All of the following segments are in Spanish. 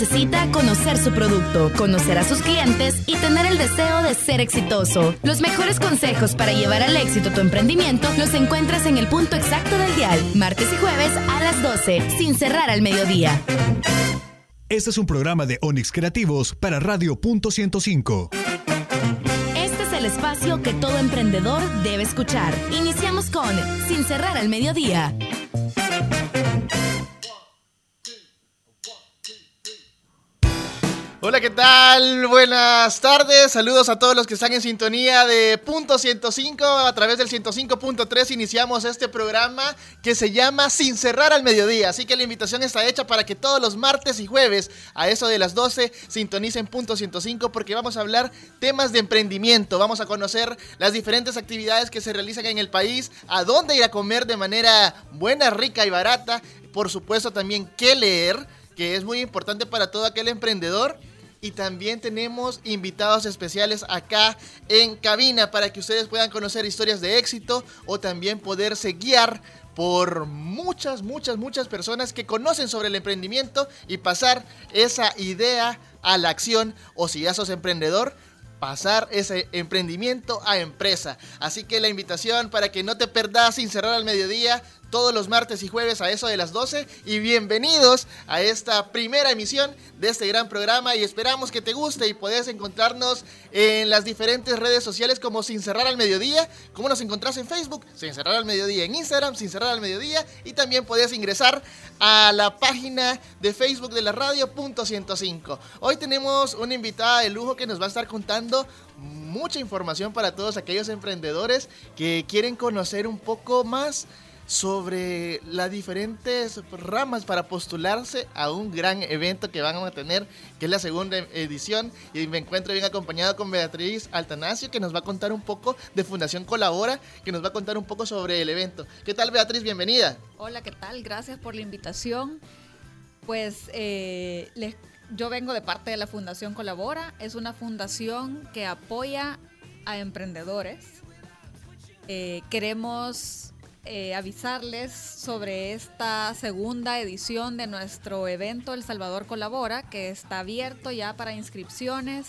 necesita conocer su producto, conocer a sus clientes y tener el deseo de ser exitoso. Los mejores consejos para llevar al éxito tu emprendimiento los encuentras en el punto exacto del dial, martes y jueves a las 12, sin cerrar al mediodía. Este es un programa de Onix Creativos para Radio Punto 105 Este es el espacio que todo emprendedor debe escuchar. Iniciamos con Sin cerrar al mediodía. Hola, ¿qué tal? Buenas tardes. Saludos a todos los que están en sintonía de punto 105. A través del 105.3 iniciamos este programa que se llama Sin cerrar al mediodía. Así que la invitación está hecha para que todos los martes y jueves a eso de las 12 sintonicen punto 105 porque vamos a hablar temas de emprendimiento. Vamos a conocer las diferentes actividades que se realizan en el país, a dónde ir a comer de manera buena, rica y barata. Por supuesto también qué leer que es muy importante para todo aquel emprendedor y también tenemos invitados especiales acá en cabina para que ustedes puedan conocer historias de éxito o también poderse guiar por muchas, muchas, muchas personas que conocen sobre el emprendimiento y pasar esa idea a la acción o si ya sos emprendedor, pasar ese emprendimiento a empresa. Así que la invitación para que no te perdas sin cerrar al mediodía todos los martes y jueves a eso de las 12 y bienvenidos a esta primera emisión de este gran programa. Y esperamos que te guste y puedes encontrarnos en las diferentes redes sociales como Sin Cerrar al Mediodía, como nos encontrás en Facebook, Sin Cerrar al Mediodía, en Instagram, Sin Cerrar al Mediodía. Y también puedes ingresar a la página de Facebook de la radio punto 105. Hoy tenemos una invitada de lujo que nos va a estar contando mucha información para todos aquellos emprendedores que quieren conocer un poco más sobre las diferentes ramas para postularse a un gran evento que van a tener, que es la segunda edición. Y me encuentro bien acompañado con Beatriz Altanasio, que nos va a contar un poco de Fundación Colabora, que nos va a contar un poco sobre el evento. ¿Qué tal, Beatriz? Bienvenida. Hola, ¿qué tal? Gracias por la invitación. Pues eh, yo vengo de parte de la Fundación Colabora. Es una fundación que apoya a emprendedores. Eh, queremos eh, avisarles sobre esta segunda edición de nuestro evento El Salvador Colabora, que está abierto ya para inscripciones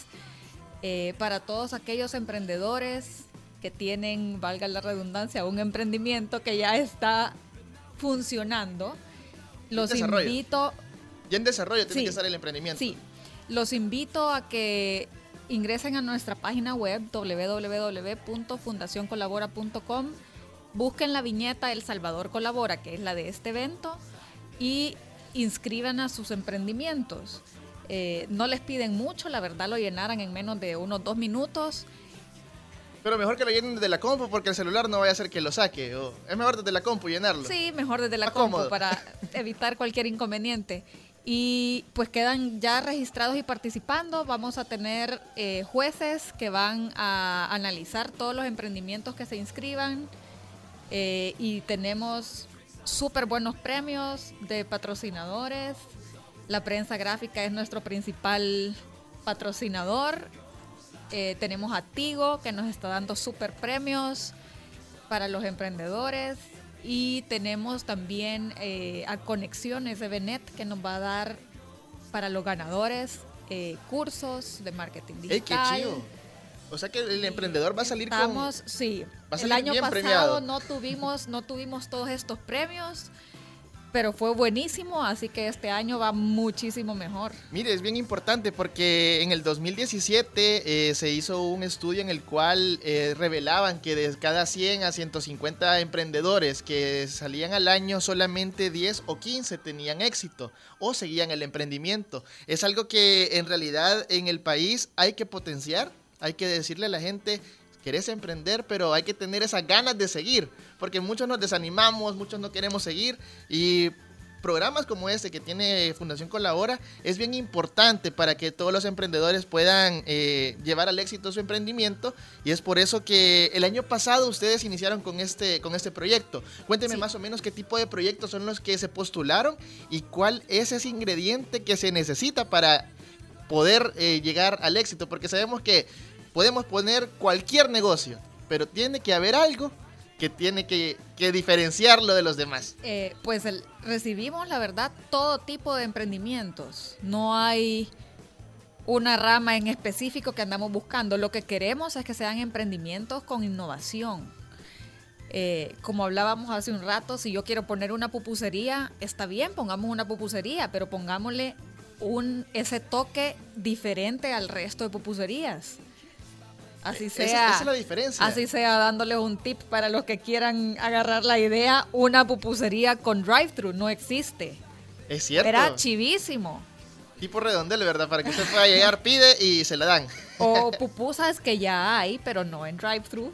eh, para todos aquellos emprendedores que tienen, valga la redundancia, un emprendimiento que ya está funcionando. Los invito. Ya en desarrollo tiene que estar el emprendimiento. Sí. Los invito a que ingresen a nuestra página web www.fundacioncolabora.com busquen la viñeta El Salvador Colabora, que es la de este evento, y inscriban a sus emprendimientos. Eh, no les piden mucho, la verdad lo llenaran en menos de unos dos minutos. Pero mejor que lo llenen desde la compu porque el celular no vaya a hacer que lo saque. es mejor desde la compu llenarlo. Sí, mejor desde la compu para evitar cualquier inconveniente. Y pues quedan ya registrados y participando. Vamos a tener eh, jueces que van a analizar todos los emprendimientos que se inscriban. Eh, y tenemos súper buenos premios de patrocinadores. La prensa gráfica es nuestro principal patrocinador. Eh, tenemos a Tigo que nos está dando súper premios para los emprendedores. Y tenemos también eh, a Conexiones de Benet que nos va a dar para los ganadores cursos de marketing digital. O sea que el emprendedor va a salir Estamos, con... Sí, el año pasado no tuvimos, no tuvimos todos estos premios, pero fue buenísimo, así que este año va muchísimo mejor. Mire, es bien importante porque en el 2017 eh, se hizo un estudio en el cual eh, revelaban que de cada 100 a 150 emprendedores que salían al año, solamente 10 o 15 tenían éxito o seguían el emprendimiento. Es algo que en realidad en el país hay que potenciar hay que decirle a la gente, querés emprender, pero hay que tener esas ganas de seguir, porque muchos nos desanimamos, muchos no queremos seguir y programas como este que tiene Fundación Colabora es bien importante para que todos los emprendedores puedan eh, llevar al éxito su emprendimiento y es por eso que el año pasado ustedes iniciaron con este, con este proyecto. Cuénteme más o menos qué tipo de proyectos son los que se postularon y cuál es ese ingrediente que se necesita para poder eh, llegar al éxito, porque sabemos que podemos poner cualquier negocio, pero tiene que haber algo que tiene que, diferenciarlo de los demás? Eh, pues recibimos, la verdad, todo tipo de emprendimientos. No hay una rama en específico que andamos buscando. Lo que queremos es que sean emprendimientos con innovación. Eh, como hablábamos hace un rato, si yo quiero poner una pupusería, está bien, pongamos una pupusería, pero pongámosle un, ese toque diferente al resto de pupuserías. Así sea. Esa, la diferencia. Así sea dándole un tip para los que quieran agarrar la idea, una pupusería con drive-thru no existe. Es cierto. Era chivísimo. Tipo redondel, ¿verdad? Para que usted pueda llegar, pide y se la dan. O pupusas que ya hay, pero no en drive-thru.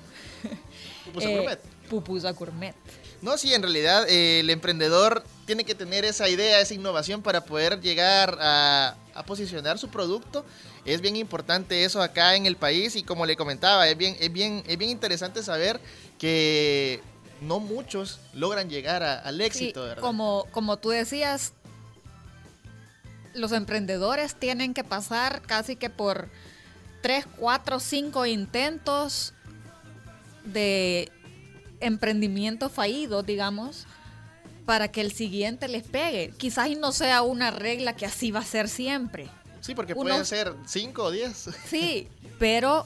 Pupusa eh, gourmet. Pupusa gourmet. No, sí, en realidad eh, el emprendedor tiene que tener esa idea, esa innovación para poder llegar a, posicionar su producto. Es bien importante eso acá en el país y como le comentaba, es bien, es bien, es bien interesante saber que no muchos logran llegar al éxito, ¿verdad? Como, como tú decías, los emprendedores tienen que pasar casi que por 3, 4, 5 intentos de emprendimiento fallido, digamos, para que el siguiente les pegue. Quizás no sea una regla que así va a ser siempre. Sí, porque pueden ser 5 o 10. Sí, pero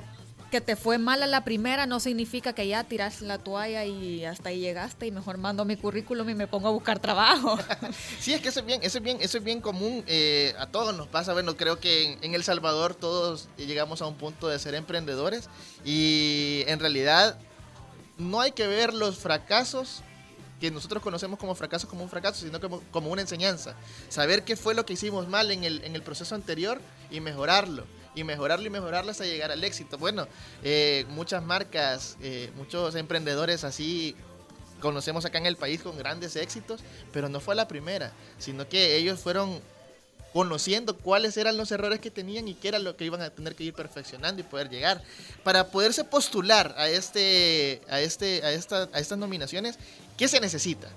que te fue mal a la primera no significa que ya tiraste la toalla y hasta ahí llegaste y mejor mando mi currículum y me pongo a buscar trabajo. sí, es que eso es bien, eso es bien, eso es bien común. Eh, a todos nos pasa. Bueno, creo que en, El Salvador todos llegamos a un punto de ser emprendedores y en realidad no hay que ver los fracasos que nosotros conocemos como fracasos como un fracaso, sino como, como una enseñanza. Saber qué fue lo que hicimos mal en el, en el proceso anterior y mejorarlo y mejorarlo y mejorarlo hasta llegar al éxito. Bueno, eh, muchas marcas, eh, muchos emprendedores así conocemos acá en el país con grandes éxitos, pero no fue la primera, sino que ellos fueron conociendo cuáles eran los errores que tenían y qué era lo que iban a tener que ir perfeccionando y poder llegar. Para poderse postular a este, a este, a esta, a estas nominaciones, ¿qué se necesita?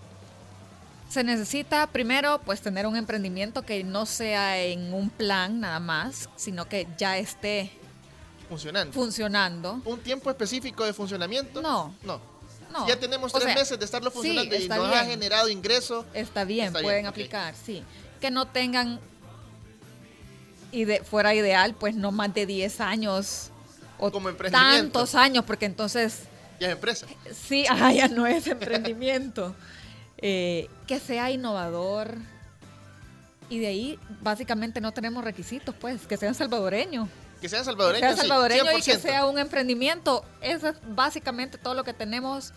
Se necesita primero pues tener un emprendimiento que no sea en un plan nada más, sino que ya esté funcionando. Funcionando. ¿Un tiempo específico de funcionamiento? No. No. no. Ya tenemos tres meses de estarlo funcionando y nos ha generado ingreso. Está bien, pueden aplicar, sí. Que no tengan y de, fuera ideal, pues no más de 10 años o Como tantos años, porque entonces... Ya es empresa. Sí, ah, ya no es emprendimiento. Eh, que sea innovador. Y de ahí, básicamente, no tenemos requisitos, pues, que sean salvadoreños. Que sean salvadoreños. Que sea salvadoreño y que sea un emprendimiento. Eso es básicamente todo lo que tenemos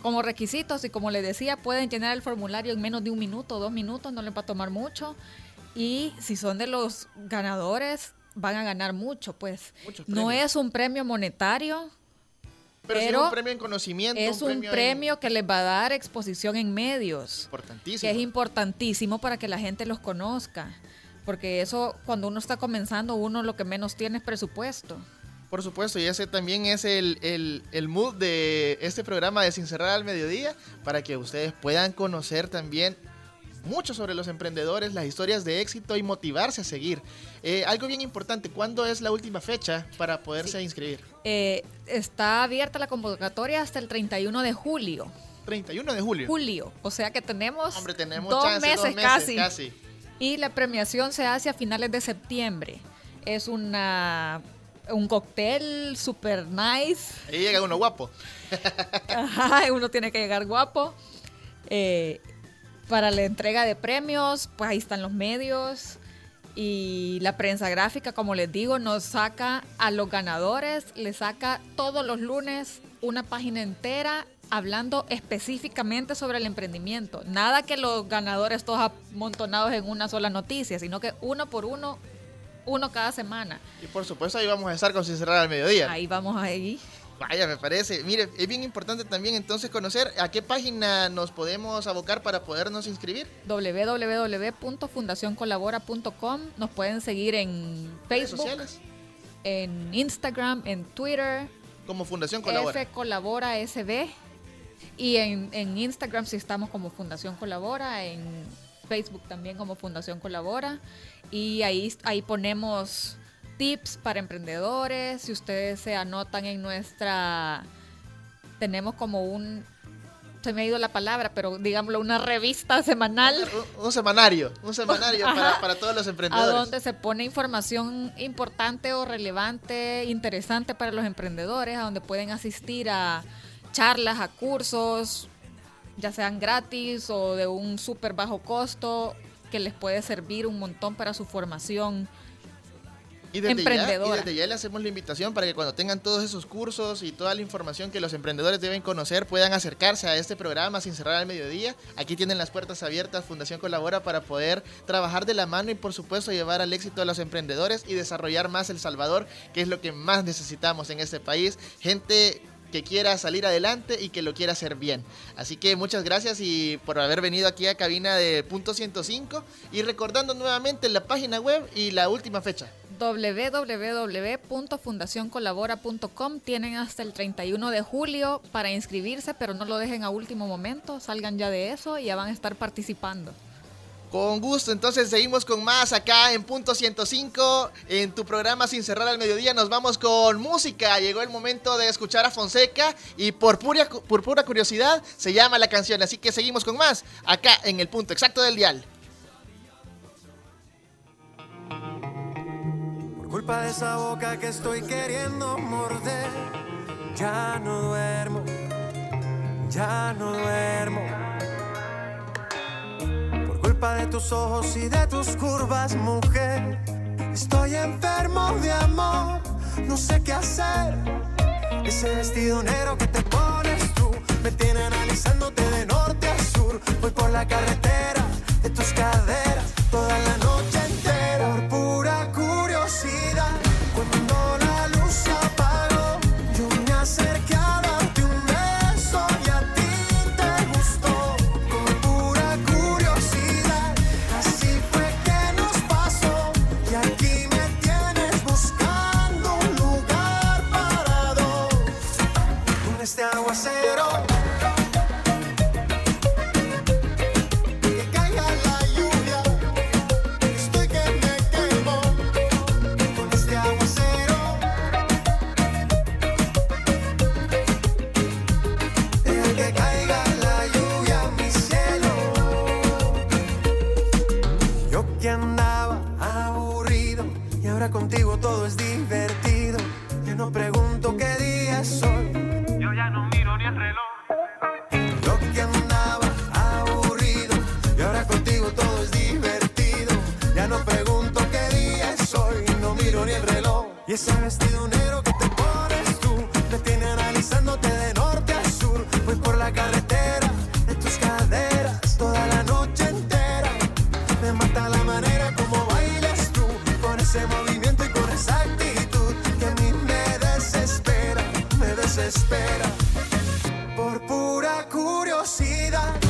como requisitos. Y como les decía, pueden llenar el formulario en menos de un minuto, dos minutos, no les va a tomar mucho. Y si son de los ganadores, van a ganar mucho, pues. No es un premio monetario, pero, es un premio en conocimiento. Es un premio, que les va a dar exposición en medios. Importantísimo. Que es importantísimo para que la gente los conozca. Porque eso, cuando uno está comenzando, uno lo que menos tiene es presupuesto. Por supuesto, y ese también es el, el, el, mood de este programa de Sin Cerrar al Mediodía, para que ustedes puedan conocer también mucho sobre los emprendedores, las historias de éxito y motivarse a seguir. Eh, algo bien importante, ¿cuándo es la última fecha para poderse inscribir? Eh, está abierta la convocatoria hasta el 31 de julio. 31 de julio. Julio, o sea que tenemos, Hombre, tenemos dos, meses, casi. Y la premiación se hace a finales de septiembre. Es una un cóctel super nice. Ahí llega uno guapo. Ajá, uno tiene que llegar guapo. Eh, para la entrega de premios, pues ahí están los medios y la prensa gráfica, como les digo, nos saca a los ganadores, les saca todos los lunes una página entera hablando específicamente sobre el emprendimiento. Nada que los ganadores todos amontonados en una sola noticia, sino que uno por uno, uno cada semana. Y por supuesto ahí vamos a estar con Sin Cerrar al Mediodía. Ahí vamos ahí. Vaya, me parece. Mire, es bien importante también entonces conocer a qué página nos podemos abocar para podernos inscribir. www.fundacioncolabora.com. Nos pueden seguir en Facebook, en Instagram, en Twitter. Como Fundación Colabora. F Colabora SB. Y en, en Instagram si estamos como Fundación Colabora, en Facebook también como Fundación Colabora. Y ahí, ahí ponemos tips para emprendedores. Si ustedes se anotan en nuestra, tenemos como un se me ha ido la palabra, pero digámoslo, una revista semanal. Un, semanario, un semanario para, todos los emprendedores. A donde se pone información importante o relevante, interesante para los emprendedores, a donde pueden asistir a charlas, a cursos, ya sean gratis o de un súper bajo costo, que les puede servir un montón para su formación y desde, ya, y desde ya le hacemos la invitación para que cuando tengan todos esos cursos y toda la información que los emprendedores deben conocer puedan acercarse a este programa sin cerrar al mediodía. Aquí tienen las puertas abiertas, Fundación Colabora, para poder trabajar de la mano y por supuesto llevar al éxito a los emprendedores y desarrollar más El Salvador, que es lo que más necesitamos en este país. Gente que quiera salir adelante y que lo quiera hacer bien. Así que muchas gracias y por haber venido aquí a cabina de Punto 105 y recordando nuevamente la página web y la última fecha www.fundacioncolabora.com. Tienen hasta el 31 de julio para inscribirse, pero no lo dejen a último momento, salgan ya de eso y ya van a estar participando. Con gusto, entonces seguimos con más acá en Punto 105, en tu programa Sin Cerrar al Mediodía. Nos vamos con música. Llegó el momento de escuchar a Fonseca y por pura, por pura curiosidad se llama la canción. Así que seguimos con más acá en el punto exacto del dial. Culpa de esa boca que estoy queriendo morder. Ya no duermo, ya no duermo. Por culpa de tus ojos y de tus curvas, mujer. Estoy enfermo de amor, no sé qué hacer. Ese vestido negro que te pones tú me tiene analizándote de norte a sur. Voy por la carretera de tus caderas conocida.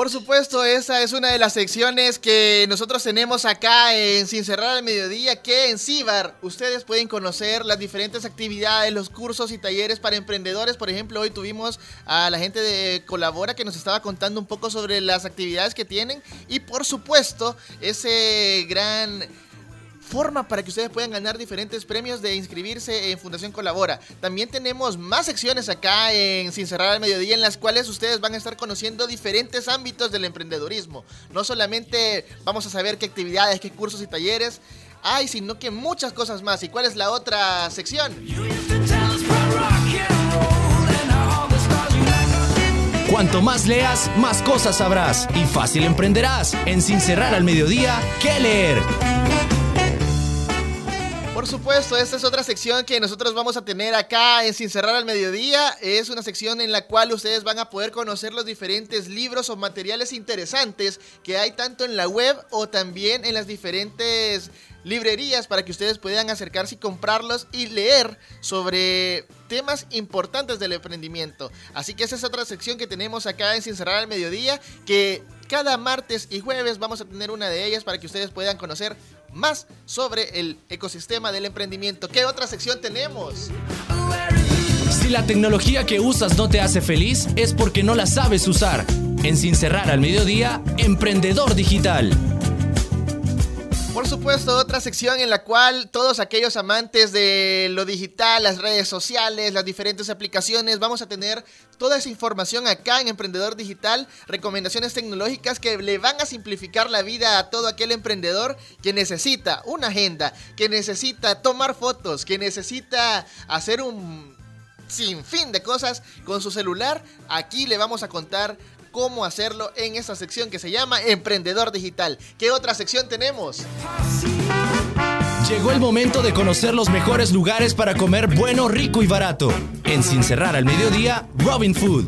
Por supuesto, esa es una de las secciones que nosotros tenemos acá en Sin Cerrar al Mediodía, que en CIBAR ustedes pueden conocer las diferentes actividades, los cursos y talleres para emprendedores. Por ejemplo, hoy tuvimos a la gente de Colabora que nos estaba contando un poco sobre las actividades que tienen y por supuesto ese gran forma para que ustedes puedan ganar diferentes premios de inscribirse en Fundación Colabora. También tenemos más secciones acá en Sin Cerrar al Mediodía en las cuales ustedes van a estar conociendo diferentes ámbitos del emprendedorismo. No solamente vamos a saber qué actividades, qué cursos y talleres hay, sino que muchas cosas más. ¿Y cuál es la otra sección? Cuanto más leas, más cosas sabrás y fácil emprenderás. En Sin Cerrar al Mediodía, ¿qué leer? Por supuesto, esta es otra sección que nosotros vamos a tener acá en Sin Cerrar al Mediodía. Es una sección en la cual ustedes van a poder conocer los diferentes libros o materiales interesantes que hay tanto en la web o también en las diferentes librerías para que ustedes puedan acercarse y comprarlos y leer sobre temas importantes del emprendimiento. Así que esa es otra sección que tenemos acá en Sin Cerrar al Mediodía que cada martes y jueves vamos a tener una de ellas para que ustedes puedan conocer más sobre el ecosistema del emprendimiento. ¿Qué otra sección tenemos? Si la tecnología que usas no te hace feliz, es porque no la sabes usar. En Sin Cerrar al Mediodía, Emprendedor Digital. Por supuesto, otra sección en la cual todos aquellos amantes de lo digital, las redes sociales, las diferentes aplicaciones, vamos a tener toda esa información acá en Emprendedor Digital, recomendaciones tecnológicas que le van a simplificar la vida a todo aquel emprendedor que necesita una agenda, que necesita tomar fotos, que necesita hacer un sinfín de cosas con su celular. Aquí le vamos a contar cómo hacerlo en esta sección que se llama Emprendedor Digital. ¿Qué otra sección tenemos? Llegó el momento de conocer los mejores lugares para comer bueno, rico y barato. En Sin Cerrar al Mediodía, Robin Food.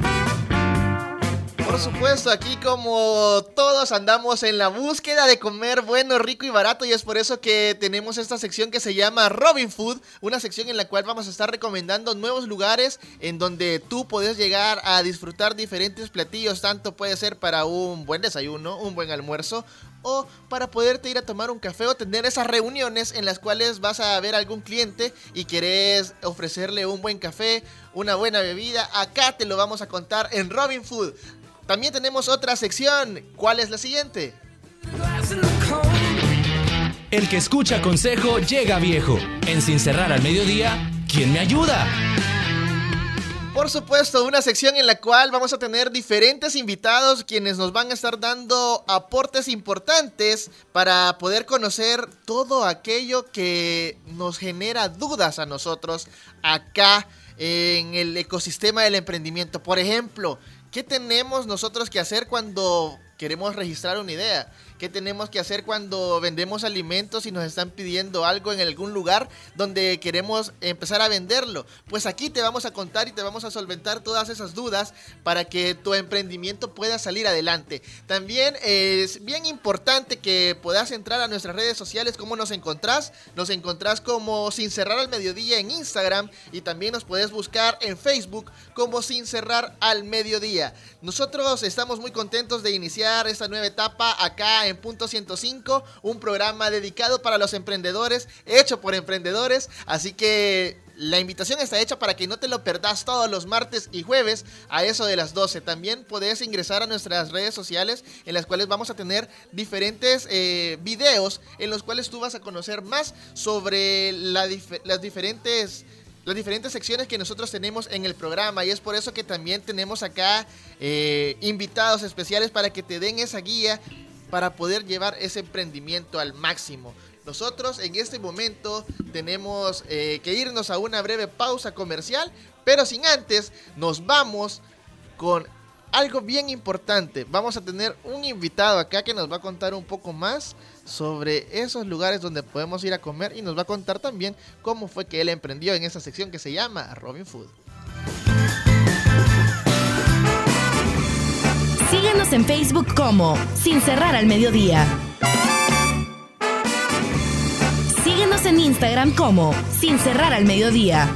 Por supuesto, aquí como todos andamos en la búsqueda de comer bueno, rico y barato y es por eso que tenemos esta sección que se llama Robin Food, una sección en la cual vamos a estar recomendando nuevos lugares en donde tú puedes llegar a disfrutar diferentes platillos, tanto puede ser para un buen desayuno, un buen almuerzo o para poderte ir a tomar un café o tener esas reuniones en las cuales vas a ver a algún cliente y querés ofrecerle un buen café, una buena bebida, acá te lo vamos a contar en Robin Food. También tenemos otra sección. ¿Cuál es la siguiente? El que escucha consejo llega viejo. En Sin Cerrar al Mediodía, ¿quién me ayuda? Por supuesto, una sección en la cual vamos a tener diferentes invitados quienes nos van a estar dando aportes importantes para poder conocer todo aquello que nos genera dudas a nosotros acá en el ecosistema del emprendimiento. Por ejemplo, ¿Qué tenemos nosotros que hacer cuando queremos registrar una idea? ¿Qué tenemos que hacer cuando vendemos alimentos y nos están pidiendo algo en algún lugar donde queremos empezar a venderlo? Pues aquí te vamos a contar y te vamos a solventar todas esas dudas para que tu emprendimiento pueda salir adelante. También es bien importante que puedas entrar a nuestras redes sociales. ¿Cómo nos encontrás? Nos encontrás como Sin Cerrar al Mediodía en Instagram y también nos puedes buscar en Facebook como Sin Cerrar al Mediodía. Nosotros estamos muy contentos de iniciar esta nueva etapa acá en Punto 105, un programa dedicado para los emprendedores, hecho por emprendedores. Así que la invitación está hecha para que no te lo perdas todos los martes y jueves a eso de las 12. También puedes ingresar a nuestras redes sociales en las cuales vamos a tener diferentes eh, videos en los cuales tú vas a conocer más sobre las diferentes las diferentes secciones que nosotros tenemos en el programa y es por eso que también tenemos acá eh, invitados especiales para que te den esa guía para poder llevar ese emprendimiento al máximo. Nosotros en este momento tenemos eh, que irnos a una breve pausa comercial, pero sin antes nos vamos con algo bien importante. Vamos a tener un invitado acá que nos va a contar un poco más sobre esos lugares donde podemos ir a comer y nos va a contar también cómo fue que él emprendió en esa sección que se llama Robin Food. Síguenos en Facebook como Sin Cerrar al Mediodía. Síguenos en Instagram como Sin Cerrar al Mediodía.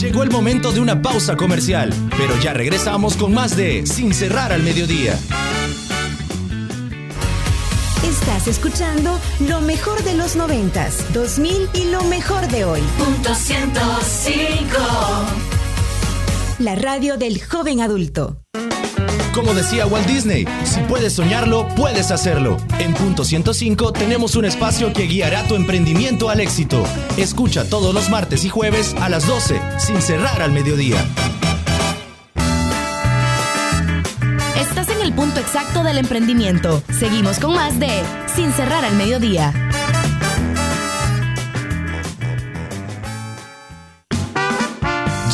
Llegó el momento de una pausa comercial, pero ya regresamos con más de Sin cerrar al mediodía. Estás escuchando lo mejor de los noventas, 2000 y lo mejor de hoy. Punto 105. La radio del joven adulto. Como decía Walt Disney, si puedes soñarlo, puedes hacerlo. En Punto 105 tenemos un espacio que guiará tu emprendimiento al éxito. Escucha todos los martes y jueves a las 12, sin cerrar al mediodía. Estás en el punto exacto del emprendimiento. Seguimos con más de Sin cerrar al mediodía.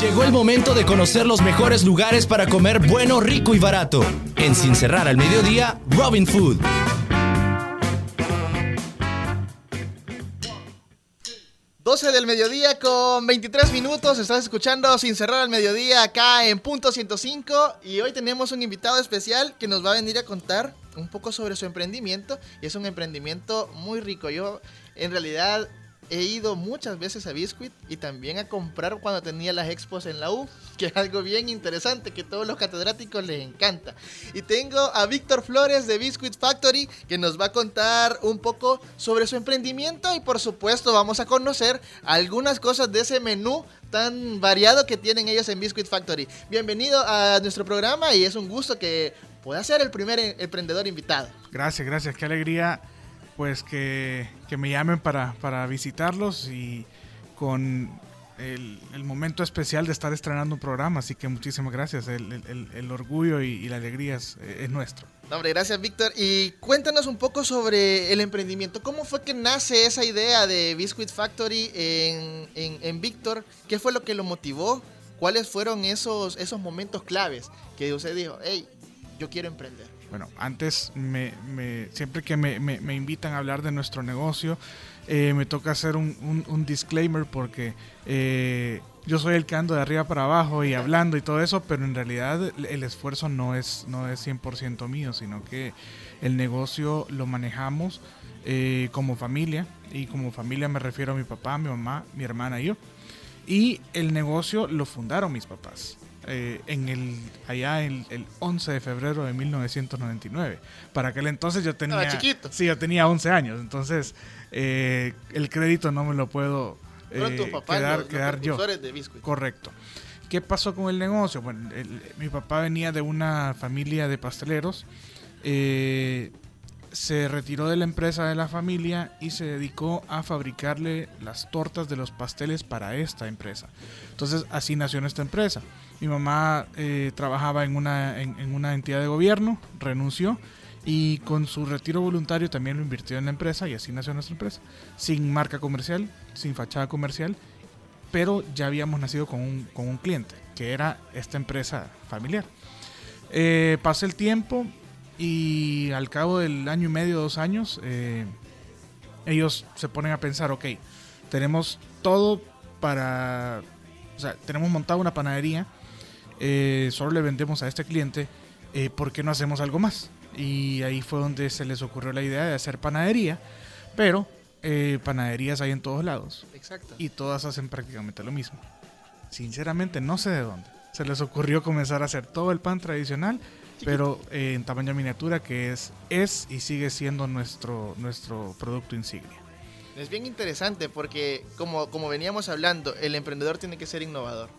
Llegó el momento de conocer los mejores lugares para comer bueno, rico y barato. En Sin cerrar al mediodía, Robin Food. 12 del mediodía con 23 minutos. Estás escuchando Sin cerrar al mediodía acá en Punto 105. Y hoy tenemos un invitado especial que nos va a venir a contar un poco sobre su emprendimiento. Y es un emprendimiento muy rico. Yo, en realidad, he ido muchas veces a Biscuit y también a comprar cuando tenía las expos en la U, que es algo bien interesante que a todos los catedráticos les encanta. Y tengo a Víctor Flores de Biscuit Factory que nos va a contar un poco sobre su emprendimiento y por supuesto vamos a conocer algunas cosas de ese menú tan variado que tienen ellos en Biscuit Factory. Bienvenido a nuestro programa y es un gusto que pueda ser el primer emprendedor invitado. Gracias, gracias, qué alegría pues que, que me llamen para, para, visitarlos y con el, momento especial de estar estrenando un programa, así que muchísimas gracias, el, el, orgullo y, la alegría es, es nuestro. No, hombre, gracias Víctor. Y cuéntanos un poco sobre el emprendimiento. ¿Cómo fue que nace esa idea de Biscuit Factory en, en, en Víctor? ¿Qué fue lo que lo motivó? ¿Cuáles fueron esos, esos momentos claves que usted dijo, hey, yo quiero emprender? Bueno, antes, me, me, siempre que me, invitan a hablar de nuestro negocio, eh, me toca hacer un disclaimer porque eh, yo soy el que ando de arriba para abajo y hablando y todo eso, pero en realidad el esfuerzo no es, no es 100% mío, sino que el negocio lo manejamos eh, como familia, y como familia me refiero a mi papá, mi mamá, mi hermana y yo. Y el negocio lo fundaron mis papás eh, en el allá el, el, 11 de febrero de 1999. Para aquel entonces yo tenía... Ah, chiquito. Sí, yo tenía 11 años, entonces eh, el crédito no me lo puedo eh, tu papá, quedar, los, quedar los yo. De. Correcto. ¿Qué pasó con el negocio? Bueno, el, mi papá venía de una familia de pasteleros. Eh, se retiró de la empresa de la familia y se dedicó a fabricarle las tortas de los pasteles para esta empresa. Entonces así nació nuestra empresa. Mi mamá eh, trabajaba en una, en, una entidad de gobierno, renunció y con su retiro voluntario también lo invirtió en la empresa y así nació nuestra empresa. Sin marca comercial, sin fachada comercial, pero ya habíamos nacido con un, con un cliente, que era esta empresa familiar. Eh, pasó el tiempo y al cabo del año y medio, dos años, eh, ellos se ponen a pensar, ok, tenemos todo para, o sea, tenemos montado una panadería, eh, solo le vendemos a este cliente, eh, ¿por qué no hacemos algo más? Y ahí fue donde se les ocurrió la idea de hacer panadería, pero eh, panaderías hay en todos lados. Exacto. Y todas hacen prácticamente lo mismo. Sinceramente no sé de dónde. Se les ocurrió comenzar a hacer todo el pan tradicional, pero eh, en tamaño miniatura, que es, es y sigue siendo nuestro, nuestro producto insignia. Es bien interesante porque, como, como veníamos hablando, el emprendedor tiene que ser innovador.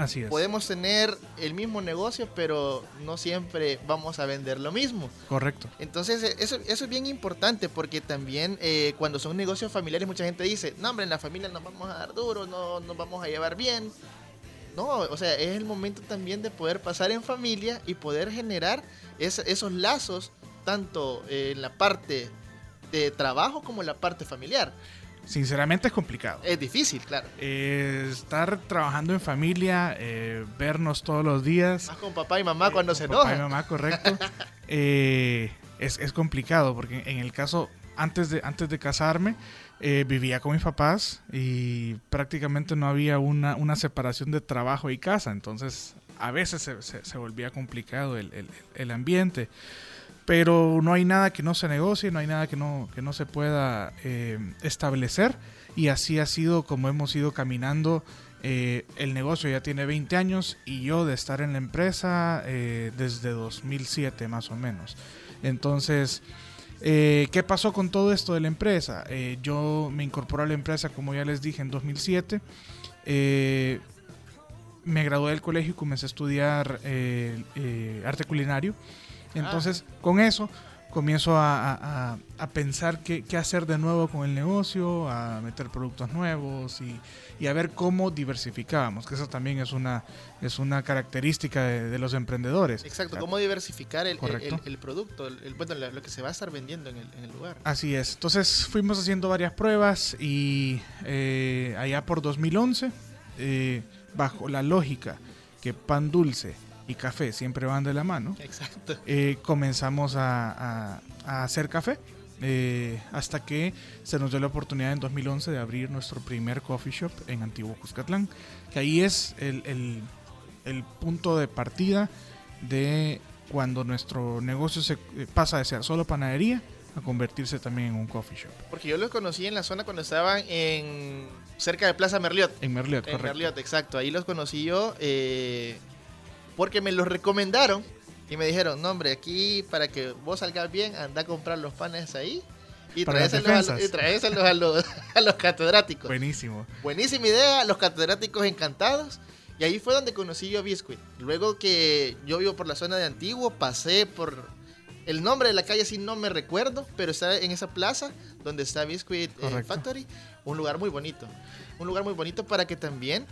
Así es. Podemos tener el mismo negocio, pero no siempre vamos a vender lo mismo. Correcto. Entonces, eso, eso es bien importante porque también eh, cuando son negocios familiares, mucha gente dice, no, hombre, en la familia nos vamos a dar duro, no nos vamos a llevar bien. No, o sea, es el momento también de poder pasar en familia y poder generar es, esos lazos, tanto en la parte de trabajo como en la parte familiar. Sinceramente es complicado. Es difícil, claro. Eh, estar trabajando en familia, eh, vernos todos los días. Más con papá y mamá eh, cuando se papá enojan. y mamá, correcto. Es, es, complicado porque en el caso, antes de, antes de casarme, vivía con mis papás y prácticamente no había una, una separación de trabajo y casa. Entonces, a veces se, se, se volvía complicado el, el, el ambiente pero no hay nada que no se negocie, no hay nada que no, que no se pueda eh, establecer y así ha sido como hemos ido caminando Eh, el negocio ya tiene 20 años y yo de estar en la empresa eh, desde 2007 más o menos. Entonces, eh, ¿qué pasó con todo esto de la empresa? yo me incorporé a la empresa, como ya les dije, en 2007. me gradué del colegio y comencé a estudiar arte culinario. Entonces, con eso comienzo a, pensar qué, hacer de nuevo con el negocio, a meter productos nuevos y, a ver cómo diversificábamos, que eso también es una, es una característica de, los emprendedores. Exacto, cómo diversificar el, el, producto, el, bueno, lo que se va a estar vendiendo en el, lugar. Así es, entonces fuimos haciendo varias pruebas y eh, allá por 2011, eh, bajo la lógica que pan dulce y café siempre van de la mano. Exacto. Eh, comenzamos a, hacer café. Eh, hasta que se nos dio la oportunidad en 2011 de abrir nuestro primer coffee shop en Antiguo Cuscatlán, que ahí es el, punto de partida de cuando nuestro negocio se eh, pasa de ser solo panadería a convertirse también en un coffee shop. Porque yo los conocí en la zona cuando estaban en cerca de Plaza Merliot. En Merliot, en Merliot, exacto. Ahí los conocí yo. Eh, porque me los recomendaron y me dijeron, no hombre, aquí para que vos salgas bien, anda a comprar los panes ahí y traéselos, a, los, a, los, catedráticos. Buenísimo. Buenísima idea, los catedráticos encantados. Y ahí fue donde conocí yo a Biscuit. Luego que yo vivo por la zona de Antiguo, pasé por el nombre de la calle, sí no me recuerdo, pero está en esa plaza donde está Biscuit eh, Factory. Un lugar muy bonito. Un lugar muy bonito para que también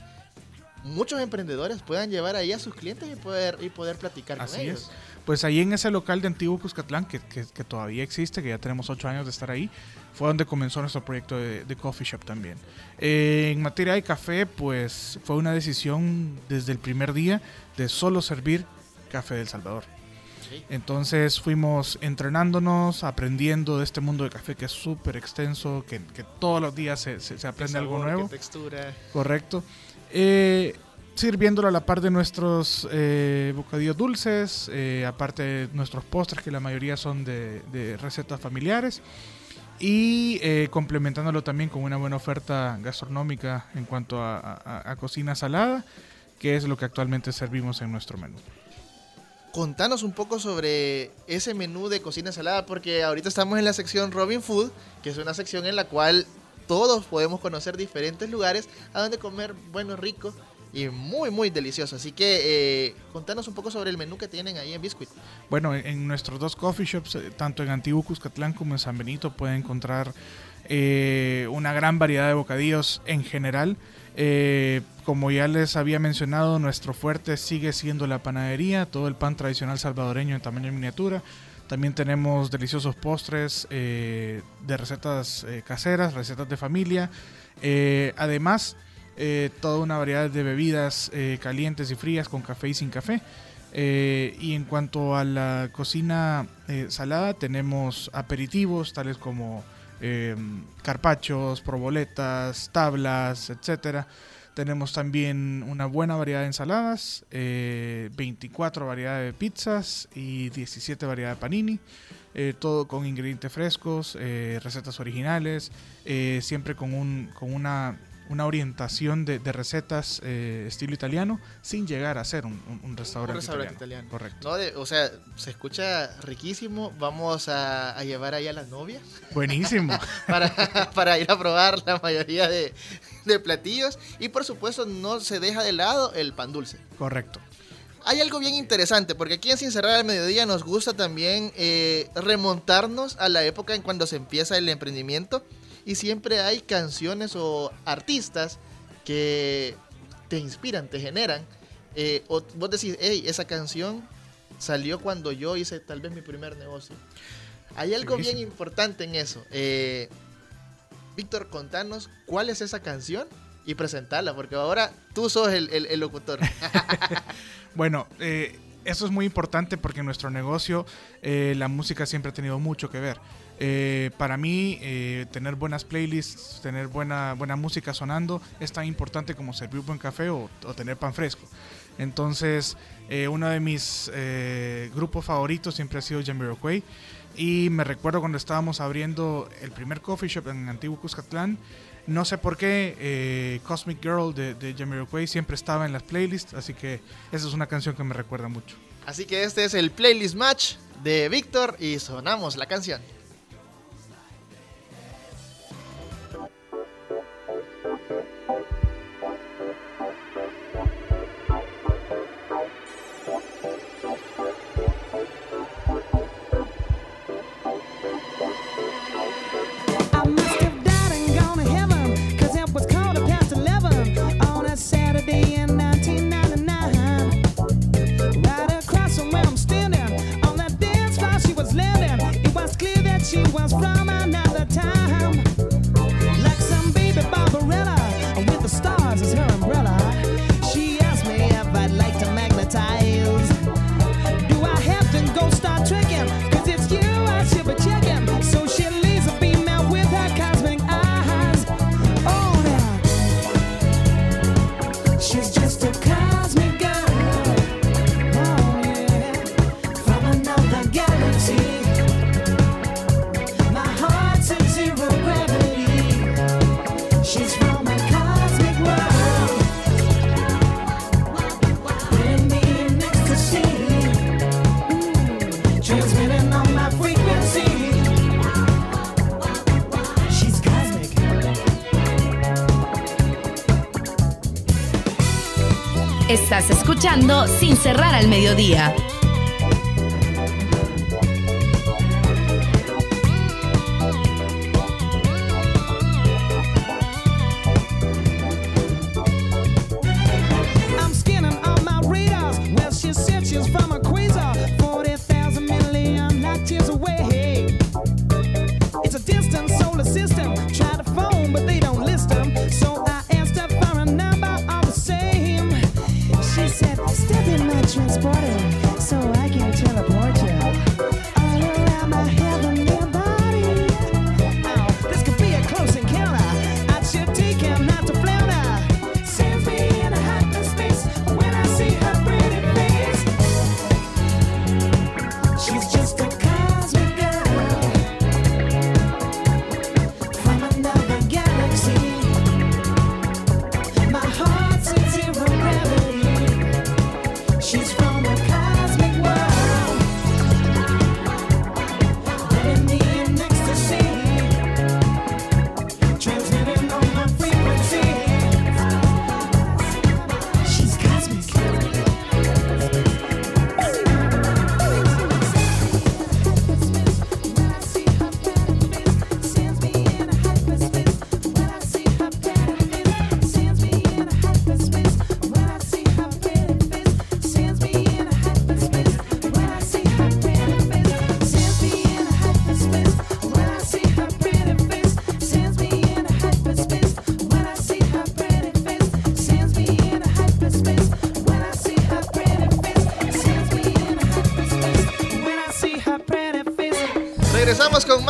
muchos emprendedores puedan llevar ahí a sus clientes y poder, y poder platicar Así con ellos. Es. Pues ahí en ese local de Antiguo Cuscatlán, que, que, todavía existe, que ya tenemos ocho años de estar ahí, fue donde comenzó nuestro proyecto de, coffee shop también. Eh, en materia de café, pues fue una decisión desde el primer día de solo servir café del Salvador. Entonces fuimos entrenándonos, aprendiendo de este mundo de café que es súper extenso, que, que, todos los días se, se, aprende algo nuevo. textura. Correcto. Eh, sirviéndolo a la par de nuestros eh, bocadillos dulces, eh, aparte de nuestros postres, que la mayoría son de, recetas familiares, y eh, complementándolo también con una buena oferta gastronómica en cuanto a, cocina salada, que es lo que actualmente servimos en nuestro menú. Contanos un poco sobre ese menú de cocina salada, porque ahorita estamos en la sección Robin Food, que es una sección en la cual todos podemos conocer diferentes lugares a donde comer bueno, rico y muy, muy delicioso. Así que eh, contanos un poco sobre el menú que tienen ahí en Biscuit. Bueno, en nuestros dos coffee shops, eh, tanto en Antiguo Cuscatlán como en San Benito, pueden encontrar eh, una gran variedad de bocadillos en general. como ya les había mencionado, nuestro fuerte sigue siendo la panadería, todo el pan tradicional salvadoreño en tamaño miniatura. También tenemos deliciosos postres eh, de recetas eh, caseras, recetas de familia. Eh, además, toda una variedad de bebidas calientes y frías con café y sin café. y en cuanto a la cocina salada, tenemos aperitivos tales como carpachos, proboletas, tablas, etcétera. Tenemos también una buena variedad de ensaladas, 24 eh, variedades de pizzas y 17 variedades de panini. Eh, todo con ingredientes frescos, eh, recetas originales, siempre con, un, con una una orientación de, recetas eh, estilo italiano sin llegar a ser un, restaurante, italiano. Correcto. o sea, se escucha riquísimo. Vamos a, llevar ahí a la novia. Buenísimo. para, ir a probar la mayoría de, platillos. Y por supuesto, no se deja de lado el pan dulce. Correcto hay algo bien interesante, porque aquí en Sin Cerrar al Mediodía nos gusta también eh, remontarnos a la época en cuando se empieza el emprendimiento y siempre hay canciones o artistas que te inspiran, te generan. Eh, o vos decís, hey, esa canción salió cuando yo hice tal vez mi primer negocio. Hay algo bien importante en eso. Eh, Víctor, contanos cuál es esa canción y presentarla, porque ahora tú sos el, el, locutor. bueno, eh, eso es muy importante porque en nuestro negocio la música siempre ha tenido mucho que ver. Eh, para mí, eh, tener buenas playlists, tener buena, buena música sonando es tan importante como servir buen café o, tener pan fresco. Entonces, eh, uno de mis grupos favoritos siempre ha sido Jamiroquai. Y me recuerdo cuando estábamos abriendo el primer coffee shop en Antiguo Cuscatlán, no sé por qué eh, Cosmic Girl de, de Jamiroquai siempre estaba en las playlists, así que esa es una canción que me recuerda mucho. Así que este es el playlist match de Víctor y sonamos la canción. Sin cerrar al mediodía.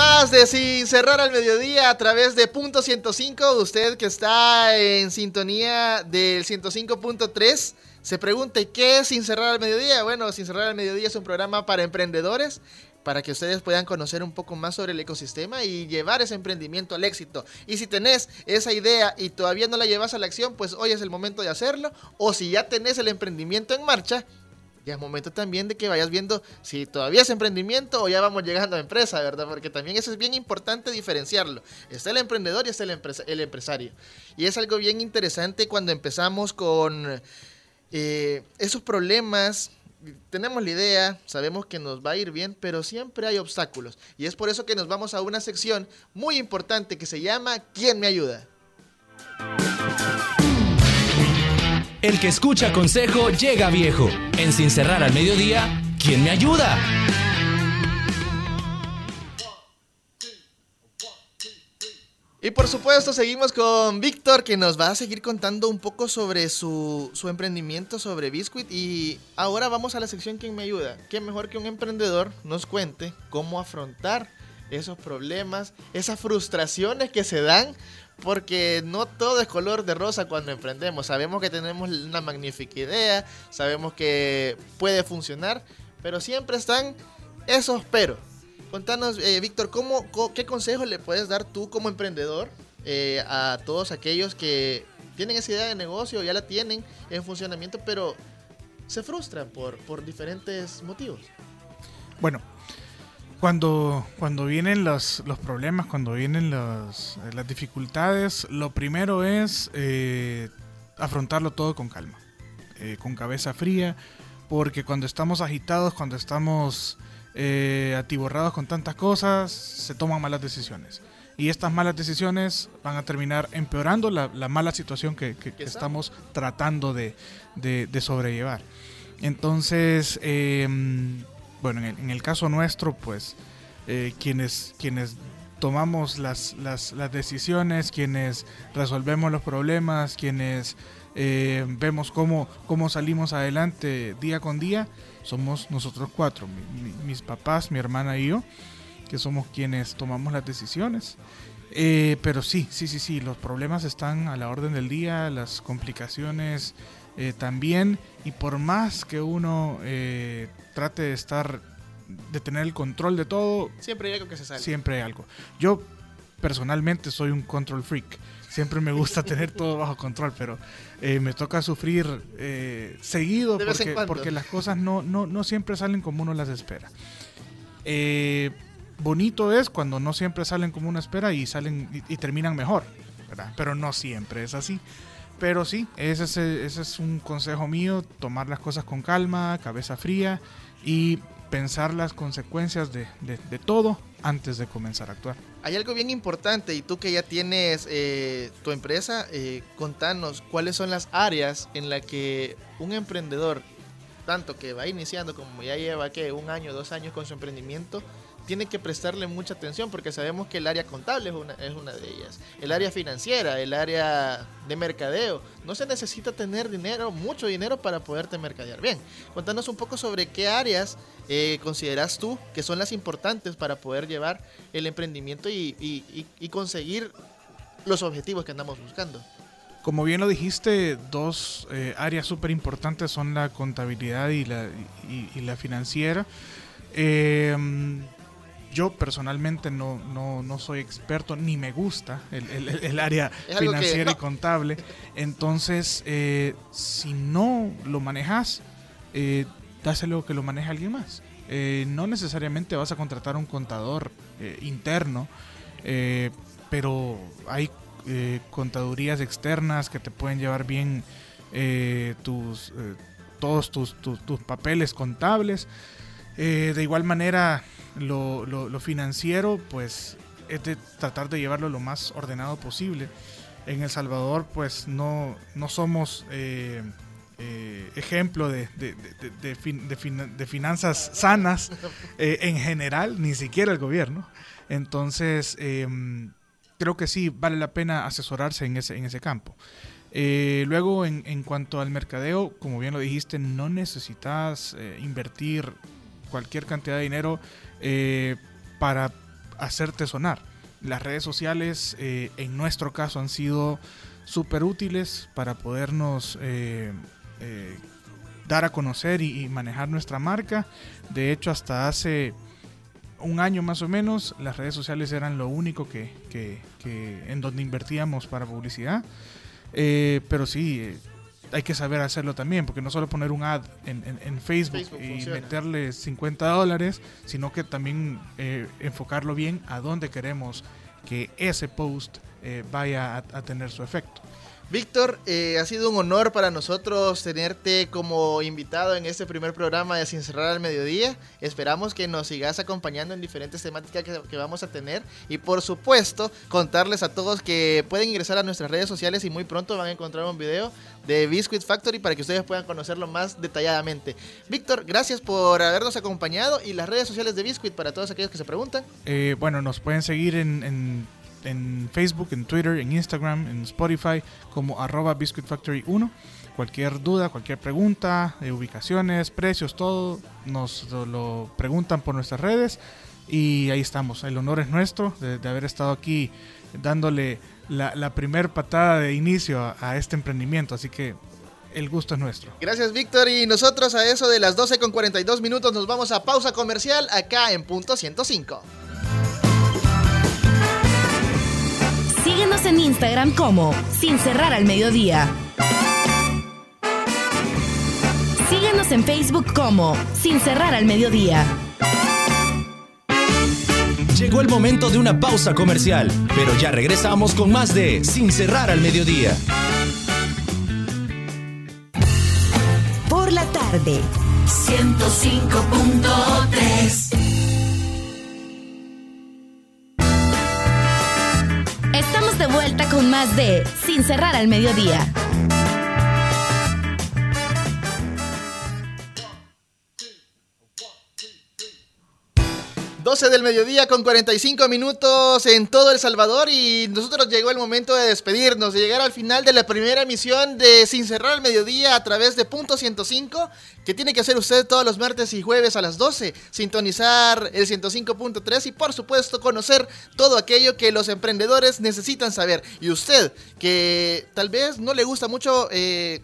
De Sin Cerrar al Mediodía a través de Punto 105. Usted que está en sintonía del 105.3 se pregunte ¿qué es Sin Cerrar al Mediodía? Bueno, Sin Cerrar al Mediodía es un programa para emprendedores para que ustedes puedan conocer un poco más sobre el ecosistema y llevar ese emprendimiento al éxito. Y si tenés esa idea y todavía no la llevas a la acción, pues hoy es el momento de hacerlo. O si ya tenés el emprendimiento en marcha, ya es momento también de que vayas viendo si todavía es emprendimiento o ya vamos llegando a empresa, ¿verdad? Porque también eso es bien importante diferenciarlo. Está el emprendedor y está el, el empresario. Y es algo bien interesante cuando empezamos con eh, esos problemas. Tenemos la idea, sabemos que nos va a ir bien, pero siempre hay obstáculos. Y es por eso que nos vamos a una sección muy importante que se llama ¿Quién me ayuda? El que escucha consejo llega viejo. En Sin Cerrar al Mediodía, ¿quién me ayuda? Y por supuesto seguimos con Víctor que nos va a seguir contando un poco sobre su, su, emprendimiento sobre Biscuit y ahora vamos a la sección ¿Quién me ayuda? ¿Quién mejor que un emprendedor nos cuente cómo afrontar esos problemas, esas frustraciones que se dan porque no todo es color de rosa cuando emprendemos. Sabemos que tenemos una magnífica idea, sabemos que puede funcionar, pero siempre están esos pero. Contanos, eh, Víctor, ¿cómo, ¿qué consejo le puedes dar tú como emprendedor eh, a todos aquellos que tienen esa idea de negocio, ya la tienen en funcionamiento, pero se frustran por, por diferentes motivos? Bueno, cuando, cuando vienen los, los problemas, cuando vienen los, las dificultades, lo primero es eh, afrontarlo todo con calma, eh, con cabeza fría, porque cuando estamos agitados, cuando estamos eh, atiborrados con tantas cosas, se toman malas decisiones. Y estas malas decisiones van a terminar empeorando la, la mala situación que, que, estamos tratando de, de, de sobrellevar. Entonces, eh, bueno, en el, caso nuestro, pues eh, quienes, quienes tomamos las, las, las, decisiones, quienes resolvemos los problemas, quienes eh, vemos cómo, cómo salimos adelante día con día, somos nosotros cuatro, mis papás, mi hermana y yo, que somos quienes tomamos las decisiones. Eh, pero sí, sí, sí, sí, los problemas están a la orden del día, las complicaciones también, y por más que uno trate de estar, de tener el control de todo. Siempre hay algo que se sale. Siempre hay algo. Yo personalmente soy un control freak. Siempre me gusta tener todo bajo control, pero eh, me toca sufrir eh, seguido porque, porque, las cosas no, no, no, siempre salen como uno las espera. Eh, bonito es cuando no siempre salen como uno espera y salen y, terminan mejor, ¿verdad? pero no siempre es así. Pero sí, ese es, ese es un consejo mío, tomar las cosas con calma, cabeza fría y pensar las consecuencias de, de, todo antes de comenzar a actuar. Hay algo bien importante y tú que ya tienes eh, tu empresa, eh, contanos cuáles son las áreas en las que un emprendedor, tanto que va iniciando como ya lleva que un año, dos años con su emprendimiento, tiene que prestarle mucha atención porque sabemos que el área contable es una, de ellas. El área financiera, el área de mercadeo. No se necesita tener dinero, mucho dinero para poderte mercadear bien. Cuéntanos un poco sobre qué áreas eh, consideras tú que son las importantes para poder llevar el emprendimiento y, conseguir los objetivos que andamos buscando. Como bien lo dijiste, dos eh, áreas súper importantes son la contabilidad y la, y, la financiera. Eh, yo personalmente no, no, no, soy experto ni me gusta el, el, área financiera y contable. Entonces, eh, si no lo manejas, eh, dáselo que lo maneje alguien más. Eh, no necesariamente vas a contratar un contador eh, interno, pero hay contadurías externas que te pueden llevar bien tus, todos tus, tus, tus papeles contables. de igual manera, lo, lo, financiero, pues es de tratar de llevarlo lo más ordenado posible. En El Salvador, pues no, no somos eh, eh, ejemplo de, de, de, finanzas sanas eh, en general, ni siquiera el gobierno. Entonces, em, creo que sí vale la pena asesorarse en ese, en ese campo. luego, en, en, cuanto al mercadeo, como bien lo dijiste, no necesitas invertir cualquier cantidad de dinero eh, para hacerte sonar. Las redes sociales eh, en nuestro caso han sido súper útiles para podernos eh, dar a conocer y, manejar nuestra marca. De hecho, hasta hace un año más o menos, las redes sociales eran lo único que, que en donde invertíamos para publicidad. pero sí, hay que saber hacerlo también, porque no solo poner un ad en, Facebook, y meterle 50 dólares, sino que también eh, enfocarlo bien a dónde queremos que ese post eh, vaya a tener su efecto. Víctor, eh, ha sido un honor para nosotros tenerte como invitado en este primer programa de Sin Cerrar al Mediodía. Esperamos que nos sigas acompañando en diferentes temáticas que, vamos a tener y por supuesto contarles a todos que pueden ingresar a nuestras redes sociales y muy pronto van a encontrar un video de Biscuit Factory para que ustedes puedan conocerlo más detalladamente. Víctor, gracias por habernos acompañado y las redes sociales de Biscuit para todos aquellos que se preguntan. Eh, bueno, nos pueden seguir en en Facebook, en Twitter, en Instagram, en Spotify como arroba Biscuit Factory 1. Cualquier duda, cualquier pregunta, de ubicaciones, precios, todo, nos lo, preguntan por nuestras redes y ahí estamos. El honor es nuestro de, haber estado aquí dándole la, la primer patada de inicio a, este emprendimiento. Así que el gusto es nuestro. Gracias, Víctor. Y nosotros a eso de las 12 con 42 minutos nos vamos a pausa comercial acá en punto 105. Síguenos en Instagram como Sin Cerrar al Mediodía. Síguenos en Facebook como Sin Cerrar al Mediodía. Llegó el momento de una pausa comercial, pero ya regresamos con más de Sin Cerrar al Mediodía. Por la tarde. 105.3 Sin Cerrar al Mediodía. 12 del mediodía con 45 minutos en todo El Salvador y nosotros llegó el momento de despedirnos, de llegar al final de la primera emisión de Sin Cerrar al Mediodía a través de Punto 105, que tiene que hacer usted todos los martes y jueves a las 12, sintonizar el 105.3 y por supuesto conocer todo aquello que los emprendedores necesitan saber. Y usted, que tal vez no le gusta mucho... Eh,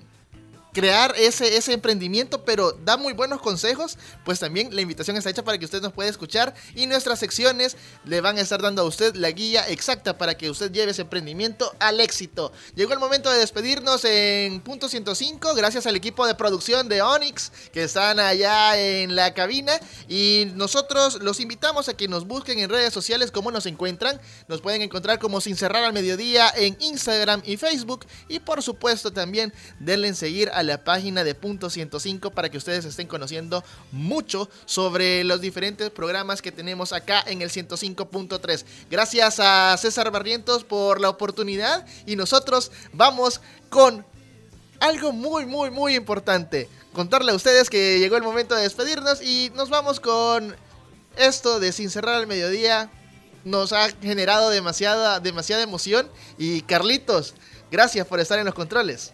crear ese, ese emprendimiento, pero da muy buenos consejos, pues también la invitación está hecha para que usted nos pueda escuchar y nuestras secciones le van a estar dando a usted la guía exacta para que usted lleve ese emprendimiento al éxito. Llegó el momento de despedirnos en punto 105, gracias al equipo de producción de Onyx que están allá en la cabina y nosotros los invitamos a que nos busquen en redes sociales como nos encuentran. Nos pueden encontrar como Sin Cerrar al Mediodía en Instagram y Facebook y por supuesto también denle en seguir a la página de Punto 105 para que ustedes estén conociendo mucho sobre los diferentes programas que tenemos acá en el 105.3. Gracias a César Barrientos por la oportunidad y nosotros vamos con algo muy, muy, muy importante. Contarle a ustedes que llegó el momento de despedirnos y nos vamos con esto de Sin Cerrar al Mediodía. Nos ha generado demasiada, demasiada emoción y Carlitos, gracias por estar en los controles.